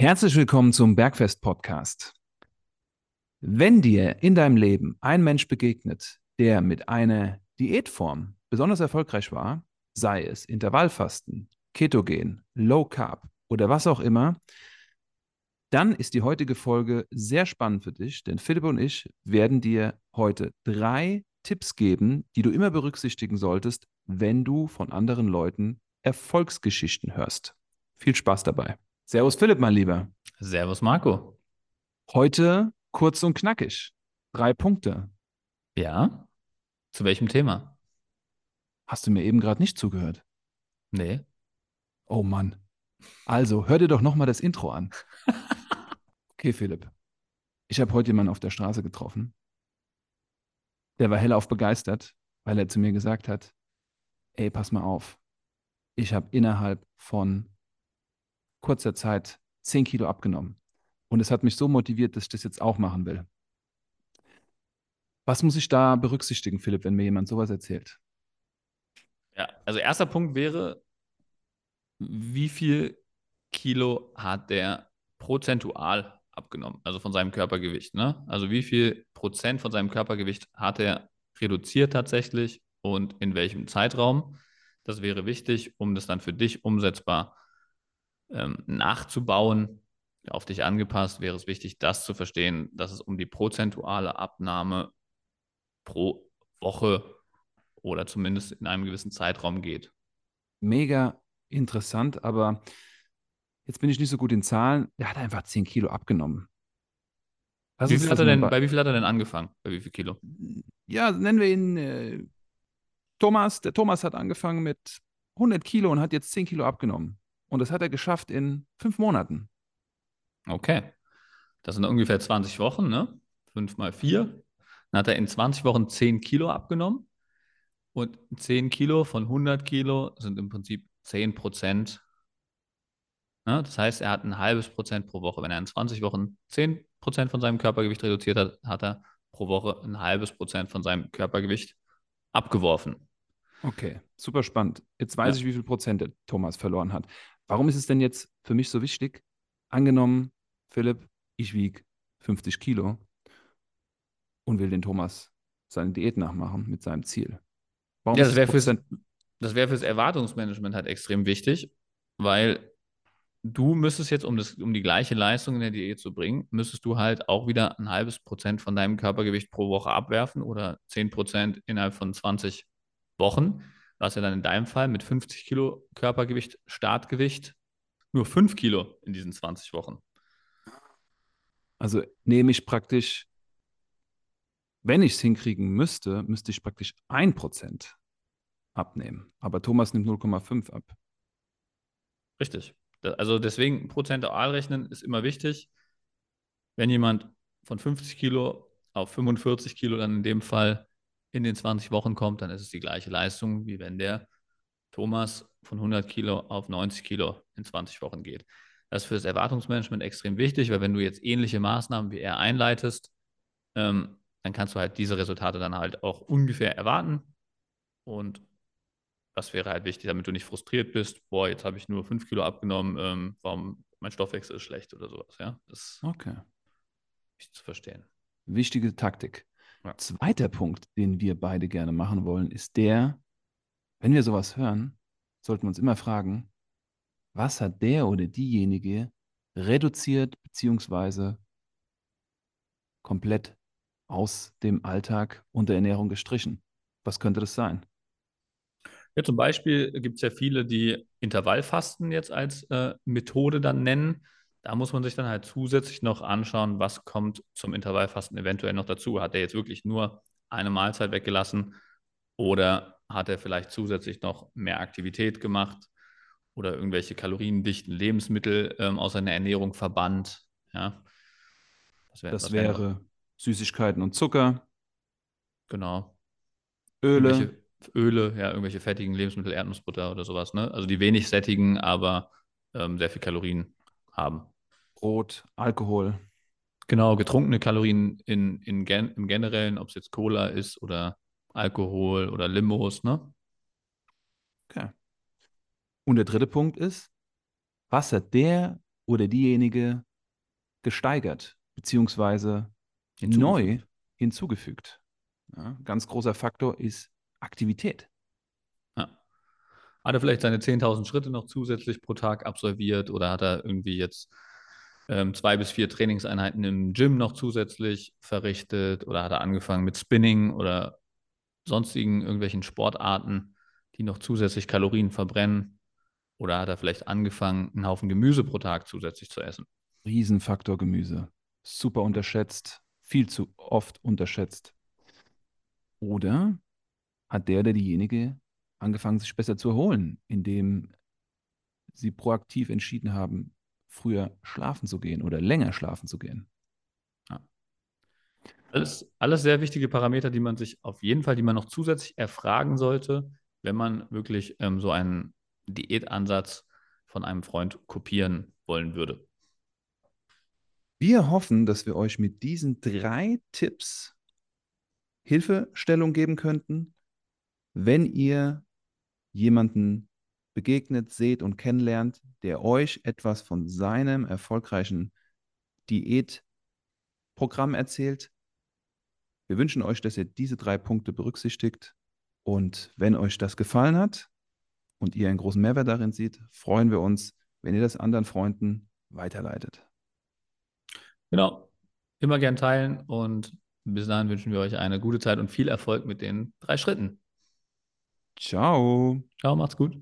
Herzlich willkommen zum Bergfest Podcast. Wenn dir in deinem Leben ein Mensch begegnet, der mit einer Diätform besonders erfolgreich war, sei es Intervallfasten, Ketogen, Low Carb oder was auch immer, dann ist die heutige Folge sehr spannend für dich, denn Philipp und ich werden dir heute drei Tipps geben, die du immer berücksichtigen solltest, wenn du von anderen Leuten Erfolgsgeschichten hörst. Viel Spaß dabei. Servus Philipp, mein Lieber. Servus Marco. Heute kurz und knackig. Drei Punkte. Ja? Zu welchem Thema? Hast du mir eben gerade nicht zugehört? Nee. Oh Mann. Also, hör dir doch nochmal das Intro an. Okay, Philipp. Ich habe heute jemanden auf der Straße getroffen. Der war hellauf begeistert, weil er zu mir gesagt hat, ey, pass mal auf. Ich habe innerhalb von kurzer Zeit 10 Kilo abgenommen. Und es hat mich so motiviert, dass ich das jetzt auch machen will. Was muss ich da berücksichtigen, Philipp, wenn mir jemand sowas erzählt? Ja, also erster Punkt wäre, wie viel Kilo hat der prozentual abgenommen, also von seinem Körpergewicht. Ne? Also wie viel Prozent von seinem Körpergewicht hat er reduziert tatsächlich und in welchem Zeitraum. Das wäre wichtig, um das dann für dich umsetzbar ähm, nachzubauen, auf dich angepasst, wäre es wichtig, das zu verstehen, dass es um die prozentuale Abnahme pro Woche oder zumindest in einem gewissen Zeitraum geht. Mega interessant, aber jetzt bin ich nicht so gut in Zahlen. Er hat einfach 10 Kilo abgenommen. Wie viel hat er denn, bei wie viel hat er denn angefangen? Bei wie viel Kilo? Ja, nennen wir ihn äh, Thomas. Der Thomas hat angefangen mit 100 Kilo und hat jetzt 10 Kilo abgenommen. Und das hat er geschafft in fünf Monaten. Okay. Das sind ungefähr 20 Wochen, ne? Fünf mal vier. Dann hat er in 20 Wochen 10 Kilo abgenommen. Und 10 Kilo von 100 Kilo sind im Prinzip 10 Prozent. Ne? Das heißt, er hat ein halbes Prozent pro Woche. Wenn er in 20 Wochen 10 Prozent von seinem Körpergewicht reduziert hat, hat er pro Woche ein halbes Prozent von seinem Körpergewicht abgeworfen. Okay, super spannend. Jetzt weiß ja. ich, wie viel Prozent der Thomas verloren hat. Warum ist es denn jetzt für mich so wichtig? Angenommen, Philipp, ich wiege 50 Kilo und will den Thomas seine Diät nachmachen mit seinem Ziel. Warum ja, das wäre fürs, wär fürs Erwartungsmanagement halt extrem wichtig, weil du müsstest jetzt, um, das, um die gleiche Leistung in der Diät zu bringen, müsstest du halt auch wieder ein halbes Prozent von deinem Körpergewicht pro Woche abwerfen oder 10 Prozent innerhalb von 20 Wochen was ja dann in deinem Fall mit 50 Kilo Körpergewicht, Startgewicht, nur 5 Kilo in diesen 20 Wochen. Also nehme ich praktisch, wenn ich es hinkriegen müsste, müsste ich praktisch 1% abnehmen. Aber Thomas nimmt 0,5 ab. Richtig. Also deswegen prozentual rechnen ist immer wichtig. Wenn jemand von 50 Kilo auf 45 Kilo dann in dem Fall in den 20 Wochen kommt, dann ist es die gleiche Leistung, wie wenn der Thomas von 100 Kilo auf 90 Kilo in 20 Wochen geht. Das ist für das Erwartungsmanagement extrem wichtig, weil wenn du jetzt ähnliche Maßnahmen wie er einleitest, ähm, dann kannst du halt diese Resultate dann halt auch ungefähr erwarten. Und das wäre halt wichtig, damit du nicht frustriert bist, boah, jetzt habe ich nur 5 Kilo abgenommen, ähm, warum mein Stoffwechsel ist schlecht oder sowas. Ja, das okay. ist zu verstehen. Wichtige Taktik. Ja. Zweiter Punkt, den wir beide gerne machen wollen, ist der, wenn wir sowas hören, sollten wir uns immer fragen, was hat der oder diejenige reduziert bzw. komplett aus dem Alltag und der Ernährung gestrichen? Was könnte das sein? Ja, zum Beispiel gibt es ja viele, die Intervallfasten jetzt als äh, Methode dann nennen. Da muss man sich dann halt zusätzlich noch anschauen, was kommt zum Intervallfasten eventuell noch dazu. Hat er jetzt wirklich nur eine Mahlzeit weggelassen oder hat er vielleicht zusätzlich noch mehr Aktivität gemacht oder irgendwelche kaloriendichten Lebensmittel ähm, aus seiner Ernährung verbannt? Ja. Das, wär, das wäre wär Süßigkeiten und Zucker. Genau. Öle. Irgendwelche Öle, ja, irgendwelche fettigen Lebensmittel, Erdnussbutter oder sowas, ne? Also die wenig sättigen, aber ähm, sehr viel Kalorien haben. Brot, Alkohol. Genau, getrunkene Kalorien in, in gen, im Generellen, ob es jetzt Cola ist oder Alkohol oder Limos, ne? Okay. Und der dritte Punkt ist, was hat der oder diejenige gesteigert beziehungsweise Hinzugefügt. neu hinzugefügt. Ja, ganz großer Faktor ist Aktivität. Hat er vielleicht seine 10.000 Schritte noch zusätzlich pro Tag absolviert oder hat er irgendwie jetzt ähm, zwei bis vier Trainingseinheiten im Gym noch zusätzlich verrichtet oder hat er angefangen mit Spinning oder sonstigen irgendwelchen Sportarten, die noch zusätzlich Kalorien verbrennen? Oder hat er vielleicht angefangen, einen Haufen Gemüse pro Tag zusätzlich zu essen? Riesenfaktor Gemüse. Super unterschätzt, viel zu oft unterschätzt. Oder hat der oder diejenige angefangen, sich besser zu erholen, indem sie proaktiv entschieden haben, früher schlafen zu gehen oder länger schlafen zu gehen? Alles, alles sehr wichtige Parameter, die man sich auf jeden Fall, die man noch zusätzlich erfragen sollte, wenn man wirklich ähm, so einen Diätansatz von einem Freund kopieren wollen würde. Wir hoffen, dass wir euch mit diesen drei Tipps Hilfestellung geben könnten, wenn ihr jemanden begegnet, seht und kennenlernt, der euch etwas von seinem erfolgreichen Diätprogramm erzählt. Wir wünschen euch, dass ihr diese drei Punkte berücksichtigt. Und wenn euch das gefallen hat und ihr einen großen Mehrwert darin seht, freuen wir uns, wenn ihr das anderen Freunden weiterleitet. Genau. Immer gern teilen und bis dahin wünschen wir euch eine gute Zeit und viel Erfolg mit den drei Schritten. Ciao. Ciao, macht's gut.